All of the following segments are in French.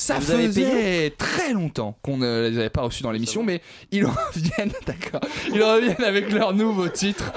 Ça Vous faisait très longtemps qu'on ne les avait pas reçus dans l'émission, mais ils reviennent, d'accord, ils reviennent avec leur nouveau titre.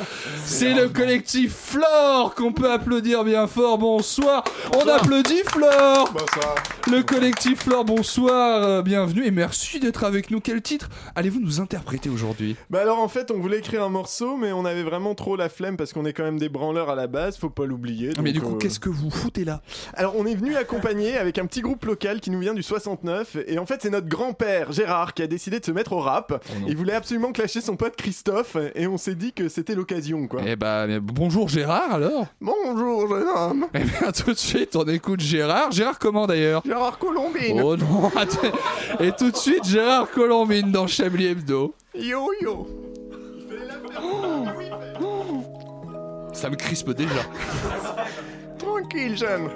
C'est le collectif Flore qu'on peut applaudir bien fort. Bonsoir, on applaudit Flore. Bonsoir. Le collectif Flore, bonsoir, euh, bienvenue et merci d'être avec nous. Quel titre allez-vous nous interpréter aujourd'hui? Bah alors en fait on voulait écrire un morceau mais on avait vraiment trop la flemme parce qu'on est quand même des branleurs à la base, faut pas l'oublier. Ah, Mais du coup, euh, qu'est-ce que vous foutez là? Alors on est venu accompagner avec un petit groupe local qui nous vient du 69 et en fait c'est notre grand-père Gérard qui a décidé de se mettre au rap. non. Il voulait absolument clasher son pote Christophe et on s'est dit que c'était l'occasion quoi. Eh bah, mais bonjour Gérard alors Bonjour jeune homme. Eh bien tout de suite, on écoute Gérard. Gérard comment d'ailleurs? Gérard Colombine. Oh non, attends. Et tout de suite, Gérard Colombine dans Chablis Hebdo. Yo yo. Ça me crispe déjà. Tranquille jeune.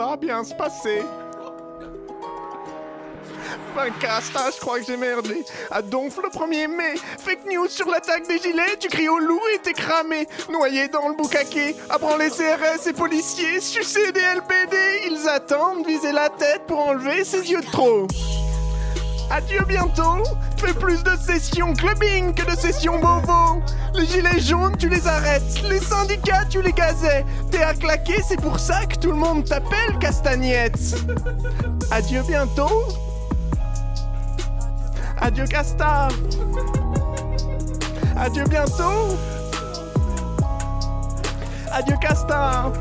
Ça va bien se passer. Ben Casta, je crois que j'ai merdé. À Donf le 1er mai, fake news sur l'attaque des gilets, tu cries au loup et t'es cramé. Noyé dans le boucaquet, apprends les CRS et policiers, sucer des LPD, ils attendent, viser la tête pour enlever ses yeux de trop. Adieu bientôt, fais plus de sessions clubbing que de sessions bobo. Les gilets jaunes, tu les arrêtes, les syndicats, tu les gazais. T'es à claquer, c'est pour ça que tout le monde t'appelle Castagnette. Adieu bientôt. Adieu Casta. Adieu bientôt. Adieu Casta.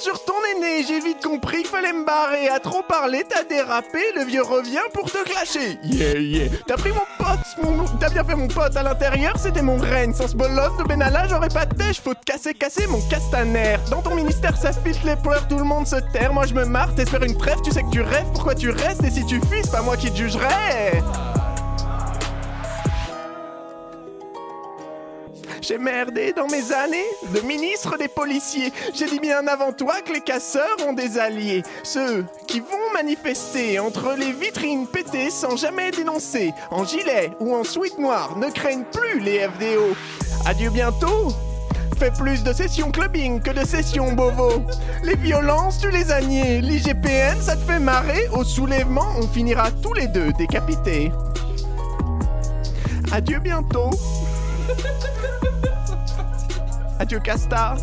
Sur ton aîné, j'ai vite compris qu'il fallait me barrer. À trop parler, t'as dérapé, le vieux revient pour te clasher. Yeah, yeah. T'as pris mon pote, mon... t'as bien fait mon pote. À l'intérieur, c'était mon règne. Sans ce bolos de Benalla, j'aurais pas de. Faut te casser, casser mon castaner. Dans ton ministère, ça filtre les pleurs, tout le monde se terre. Moi, je me marre, t'espères une trêve, tu sais que tu rêves. Pourquoi tu restes? Et si tu fuis, c'est pas moi qui te jugerai. J'ai merdé dans mes années de ministre des policiers. J'ai dit bien avant toi que les casseurs ont des alliés. Ceux qui vont manifester entre les vitrines pétées sans jamais dénoncer. En gilet ou en sweat noir, ne craignent plus les FDO. Adieu bientôt Fais plus de sessions clubbing que de sessions bovo. Les violences, tu les as. L'IGPN, ça te fait marrer. Au soulèvement, on finira tous les deux décapités. Adieu bientôt. Adieu Casta.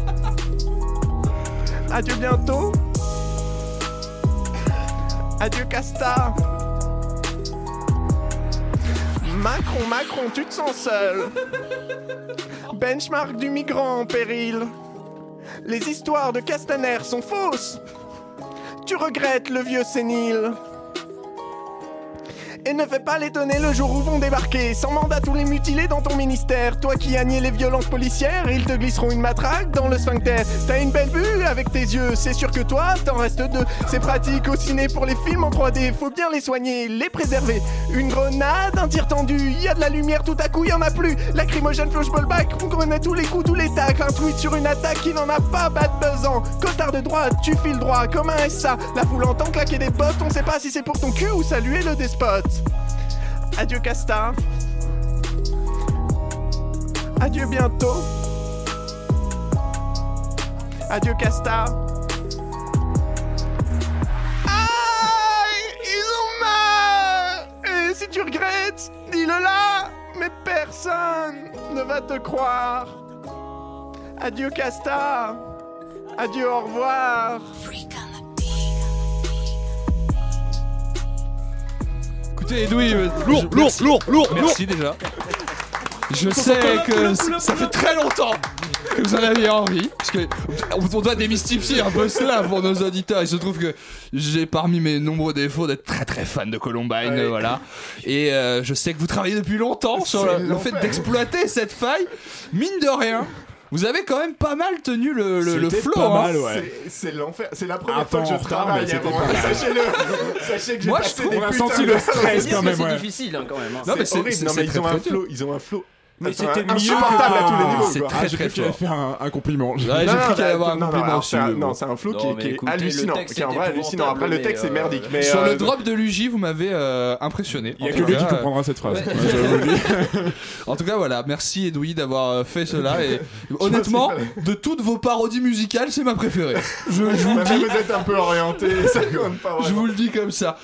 Adieu bientôt. Adieu Casta. Macron, Macron, tu te sens seul. Benchmark du migrant en péril. Les histoires de Castaner sont fausses. Tu regrettes le vieux sénile. Et ne fais pas l'étonner le jour où vont débarquer sans mandat tous les mutilés dans ton ministère. Toi qui as nié les violences policières, ils te glisseront une matraque dans le sphincter. T'as une belle vue avec tes yeux, c'est sûr que toi, t'en restes deux. C'est pratique au ciné pour les films en 3D, faut bien les soigner, les préserver. Une grenade, un tir tendu, y a de la lumière tout à coup, y en a plus. Lacrymogène, flashballback, on connaît tous les coups, tous les tacles. Un tweet sur une attaque qui n'en a pas, bad buzzant. Costard de droite, tu files droit comme un SA. La foule entend claquer des bottes, on sait pas si c'est pour ton cul ou saluer le despote. Adieu Casta. Adieu bientôt. Adieu Casta. Aïe Ils ont marre Et si tu regrettes, dis-le là Mais personne ne va te croire. Adieu Casta. Adieu, au revoir. Écoutez, Edoui, euh, Lourd, lourd, merci. lourd, lourd, Merci déjà. Je sais que ça fait très longtemps que vous en aviez envie, parce que on doit démystifier un peu cela pour nos auditeurs. Il se trouve que j'ai parmi mes nombreux défauts d'être très très fan de Columbine, Ouais. voilà. Et euh, je sais que vous travaillez depuis longtemps sur le, le fait d'exploiter cette faille. Mine de rien, vous avez quand même pas mal tenu le, le, le flow. pas hein. mal, ouais. C'est- l'enfer. C'est la première Un fois que je travaille. Sachez-le. Sachez que j'ai Moi, je trouve- des on a senti le stress quand même, c'est difficile hein, quand même. hein. Non, mais C'est ils très, ont un flow. Ils ont un flow Mais c'était mieux insupportable à tous les niveaux. C'est très Ah, très fort. faire un, un compliment. J'ai Non, cru qu'il allait avoir un compliment. Non, c'est un flow Non, qui est- hallucinant. Qui est en vrai hallucinant. Après, le texte est merdique. euh, mais, Sur euh, le drop de Luigi, vous m'avez euh, impressionné. Il y a que lui qui comprendra cette phrase. En tout cas, voilà, merci Edoui d'avoir euh, fait cela. Et honnêtement, de toutes vos parodies musicales, c'est ma préférée. Je, vous dis. vous êtes un peu orienté, ça compte pas Je vous le dis comme ça.